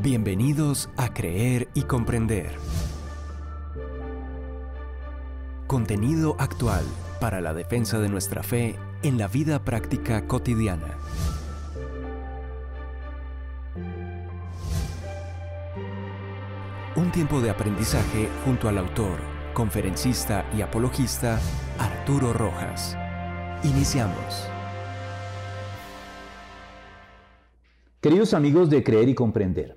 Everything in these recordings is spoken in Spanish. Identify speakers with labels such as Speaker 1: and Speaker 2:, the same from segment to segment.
Speaker 1: Bienvenidos a Creer y Comprender. Contenido actual para la defensa de nuestra fe en la vida práctica cotidiana. Un tiempo de aprendizaje junto al autor, conferencista y apologista Arturo Rojas. Iniciamos.
Speaker 2: Queridos amigos de Creer y Comprender,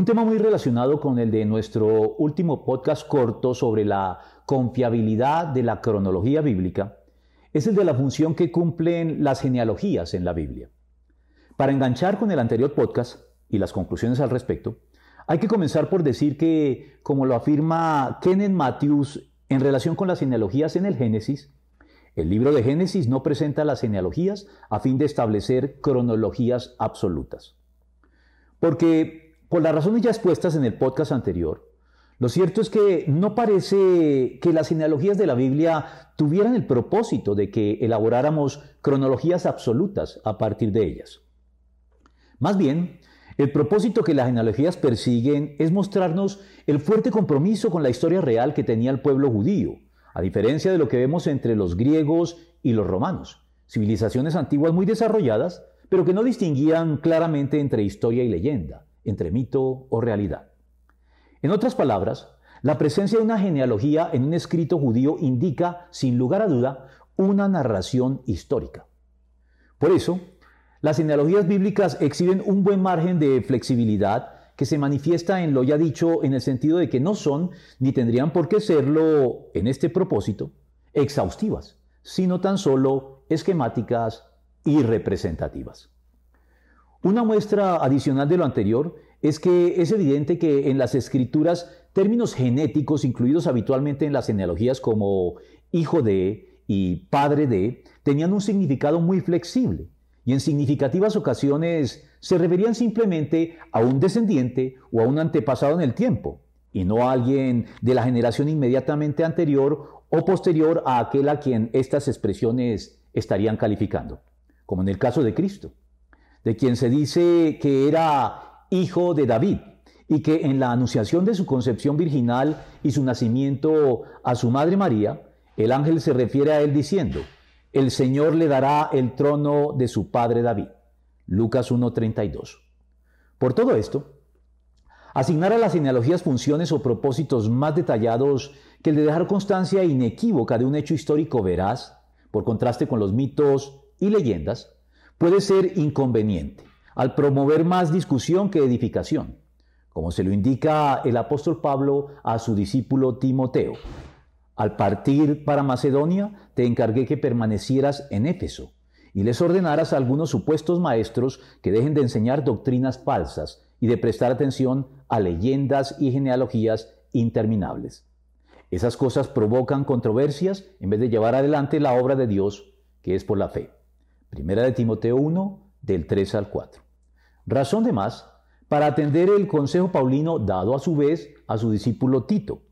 Speaker 2: un tema muy relacionado con el de nuestro último podcast corto sobre la confiabilidad de la cronología bíblica es el de la función que cumplen las genealogías en la Biblia. Para enganchar con el anterior podcast y las conclusiones al respecto, hay que comenzar por decir que, como lo afirma Kenneth Matthews en relación con las genealogías en el Génesis, el libro de Génesis no presenta las genealogías a fin de establecer cronologías absolutas. Porque, por las razones ya expuestas en el podcast anterior, lo cierto es que no parece que las genealogías de la Biblia tuvieran el propósito de que elaboráramos cronologías absolutas a partir de ellas. Más bien, el propósito que las genealogías persiguen es mostrarnos el fuerte compromiso con la historia real que tenía el pueblo judío, a diferencia de lo que vemos entre los griegos y los romanos, civilizaciones antiguas muy desarrolladas, pero que no distinguían claramente entre historia y leyenda, entre mito o realidad. En otras palabras, la presencia de una genealogía en un escrito judío indica, sin lugar a duda, una narración histórica. Por eso, las genealogías bíblicas exhiben un buen margen de flexibilidad que se manifiesta en lo ya dicho en el sentido de que no son, ni tendrían por qué serlo en este propósito, exhaustivas, sino tan solo esquemáticas y representativas. Una muestra adicional de lo anterior es que es evidente que en las escrituras términos genéticos incluidos habitualmente en las genealogías como hijo de y padre de tenían un significado muy flexible. Y en significativas ocasiones se referían simplemente a un descendiente o a un antepasado en el tiempo, y no a alguien de la generación inmediatamente anterior o posterior a aquel a quien estas expresiones estarían calificando, como en el caso de Cristo, de quien se dice que era hijo de David y que en la anunciación de su concepción virginal y su nacimiento a su madre María, el ángel se refiere a él diciendo, el Señor le dará el trono de su padre David. Lucas 1.32. Por todo esto, asignar a las genealogías funciones o propósitos más detallados que el de dejar constancia inequívoca de un hecho histórico veraz, por contraste con los mitos y leyendas, puede ser inconveniente al promover más discusión que edificación, como se lo indica el apóstol Pablo a su discípulo Timoteo, al partir para Macedonia, te encargué que permanecieras en Éfeso y les ordenaras a algunos supuestos maestros que dejen de enseñar doctrinas falsas y de prestar atención a leyendas y genealogías interminables. Esas cosas provocan controversias en vez de llevar adelante la obra de Dios, que es por la fe. Primera de Timoteo 1, del 3 al 4. Razón de más para atender el consejo paulino dado a su vez a su discípulo Tito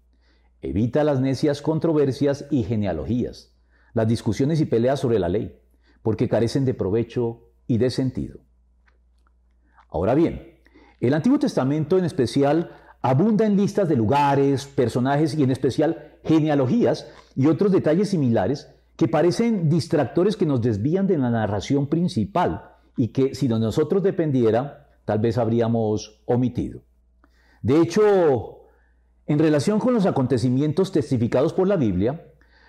Speaker 2: Evita las necias controversias y genealogías, las discusiones y peleas sobre la ley, porque carecen de provecho y de sentido. Ahora bien, el Antiguo Testamento en especial abunda en listas de lugares, personajes y en especial genealogías y otros detalles similares que parecen distractores que nos desvían de la narración principal y que si de nosotros dependiera, tal vez habríamos omitido. De hecho, en relación con los acontecimientos testificados por la Biblia,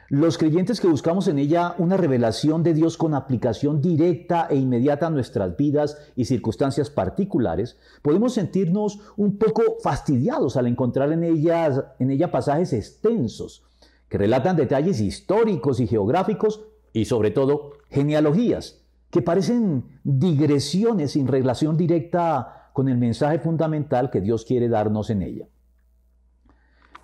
Speaker 2: los creyentes que buscamos en ella una revelación de Dios con aplicación directa e inmediata a nuestras vidas y circunstancias particulares, podemos sentirnos un poco fastidiados al encontrar en, en ella pasajes extensos que relatan detalles históricos y geográficos y sobre todo genealogías que parecen digresiones sin relación directa con el mensaje fundamental que Dios quiere darnos en ella.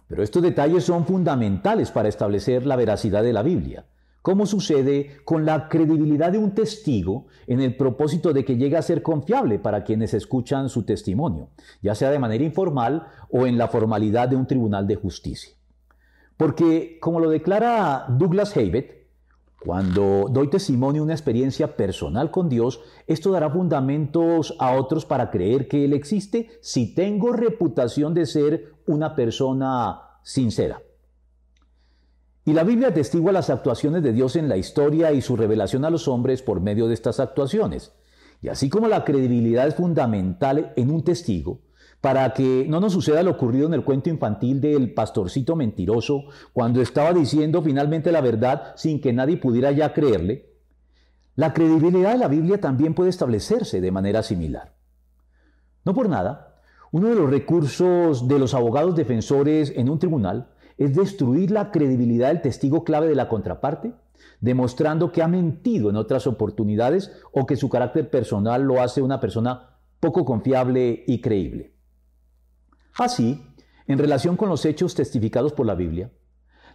Speaker 2: Pero estos detalles son fundamentales para establecer la veracidad de la Biblia, como sucede con la credibilidad de un testigo en el propósito de que llegue a ser confiable para quienes escuchan su testimonio, ya sea de manera informal o en la formalidad de un tribunal de justicia. Porque, como lo declara Douglas Haybet, Cuando doy testimonio de una experiencia personal con Dios, esto dará fundamentos a otros para creer que Él existe si tengo reputación de ser una persona sincera. Y la Biblia atestigua las actuaciones de Dios en la historia y su revelación a los hombres por medio de estas actuaciones. Y así como la credibilidad es fundamental en un testigo, para que no nos suceda lo ocurrido en el cuento infantil del pastorcito mentiroso, cuando estaba diciendo finalmente la verdad sin que nadie pudiera ya creerle, la credibilidad de la Biblia también puede establecerse de manera similar. No por nada, uno de los recursos de los abogados defensores en un tribunal es destruir la credibilidad del testigo clave de la contraparte, demostrando que ha mentido en otras oportunidades o que su carácter personal lo hace una persona poco confiable y creíble. Así, en relación con los hechos testificados por la Biblia,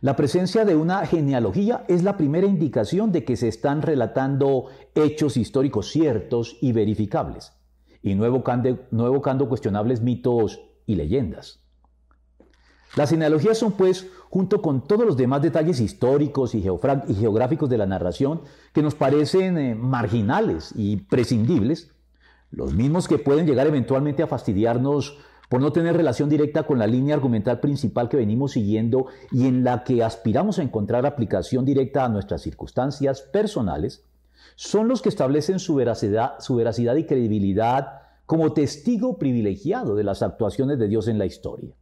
Speaker 2: la presencia de una genealogía es la primera indicación de que se están relatando hechos históricos ciertos y verificables, y no evocando, cuestionables mitos y leyendas. Las genealogías son, pues, junto con todos los demás detalles históricos y, geográficos de la narración que nos parecen eh, marginales y prescindibles, los mismos que pueden llegar eventualmente a fastidiarnos por no tener relación directa con la línea argumental principal que venimos siguiendo y en la que aspiramos a encontrar aplicación directa a nuestras circunstancias personales, son los que establecen su veracidad, su veracidad y credibilidad como testigo privilegiado de las actuaciones de Dios en la historia.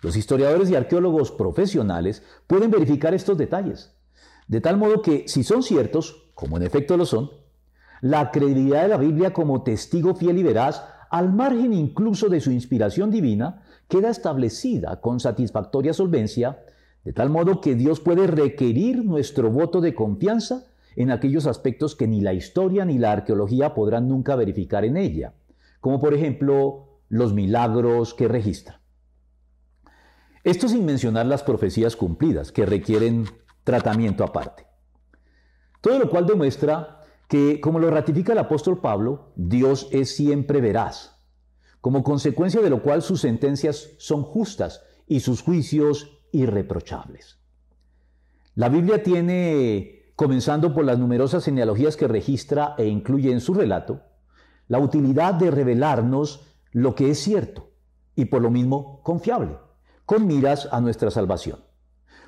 Speaker 2: Los historiadores y arqueólogos profesionales pueden verificar estos detalles, de tal modo que si son ciertos, como en efecto lo son, la credibilidad de la Biblia como testigo fiel y veraz al margen incluso de su inspiración divina, queda establecida con satisfactoria solvencia, de tal modo que Dios puede requerir nuestro voto de confianza en aquellos aspectos que ni la historia ni la arqueología podrán nunca verificar en ella, como por ejemplo los milagros que registra. Esto sin mencionar las profecías cumplidas, que requieren tratamiento aparte. Todo lo cual demuestra que, como lo ratifica el apóstol Pablo, Dios es siempre veraz, como consecuencia de lo cual sus sentencias son justas y sus juicios irreprochables. La Biblia tiene, comenzando por las numerosas genealogías que registra e incluye en su relato, la utilidad de revelarnos lo que es cierto y por lo mismo confiable, con miras a nuestra salvación.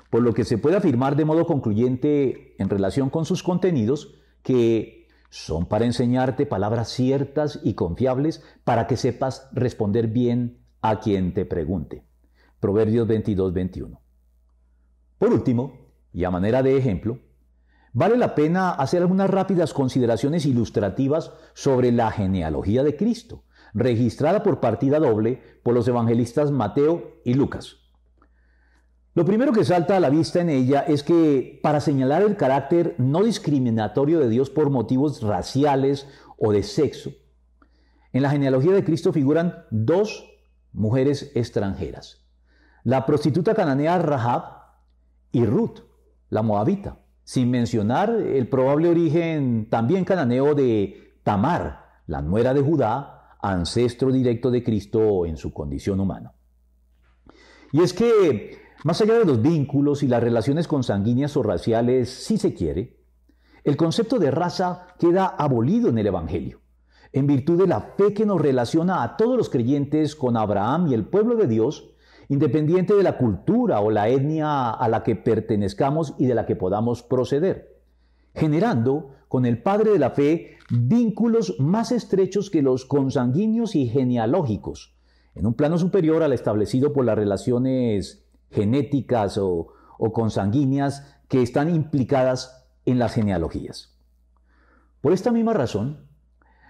Speaker 2: Por lo que se puede afirmar de modo concluyente en relación con sus contenidos que son para enseñarte palabras ciertas y confiables para que sepas responder bien a quien te pregunte. Proverbios 22, 21. Por último, y a manera de ejemplo, vale la pena hacer algunas rápidas consideraciones ilustrativas sobre la genealogía de Cristo, registrada por partida doble por los evangelistas Mateo y Lucas. Lo primero que salta a la vista en ella es que para señalar el carácter no discriminatorio de Dios por motivos raciales o de sexo, en la genealogía de Cristo figuran dos mujeres extranjeras, la prostituta cananea Rahab y Ruth, la moabita, sin mencionar el probable origen también cananeo de Tamar, la nuera de Judá, ancestro directo de Cristo en su condición humana. Y es que más allá de los vínculos y las relaciones consanguíneas o raciales, si se quiere, el concepto de raza queda abolido en el Evangelio, en virtud de la fe que nos relaciona a todos los creyentes con Abraham y el pueblo de Dios, independiente de la cultura o la etnia a la que pertenezcamos y de la que podamos proceder, generando con el Padre de la fe vínculos más estrechos que los consanguíneos y genealógicos, en un plano superior al establecido por las relaciones genéticas o, consanguíneas que están implicadas en las genealogías. Por esta misma razón,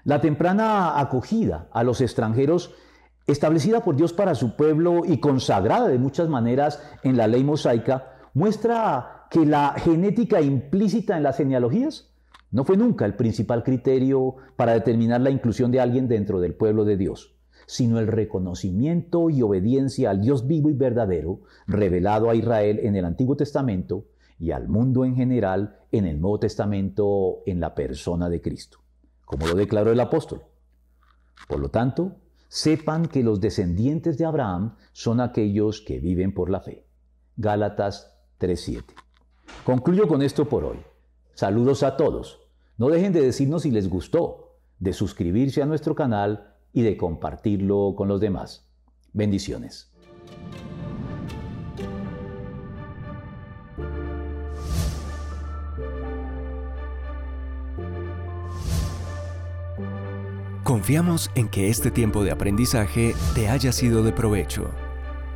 Speaker 2: la temprana acogida a los extranjeros establecida por Dios para su pueblo y consagrada de muchas maneras en la ley mosaica, muestra que la genética implícita en las genealogías no fue nunca el principal criterio para determinar la inclusión de alguien dentro del pueblo de Dios sino el reconocimiento y obediencia al Dios vivo y verdadero, revelado a Israel en el Antiguo Testamento y al mundo en general en el Nuevo Testamento en la persona de Cristo, como lo declaró el apóstol. Por lo tanto, sepan que los descendientes de Abraham son aquellos que viven por la fe. Gálatas 3:7. Concluyo con esto por hoy. Saludos a todos. No dejen de decirnos si les gustó, de suscribirse a nuestro canal y de compartirlo con los demás. Bendiciones.
Speaker 1: Confiamos en que este tiempo de aprendizaje te haya sido de provecho.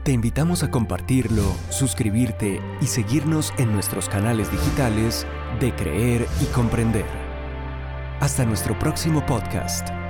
Speaker 1: Te invitamos a compartirlo, suscribirte y seguirnos en nuestros canales digitales de Creer y Comprender. Hasta nuestro próximo podcast.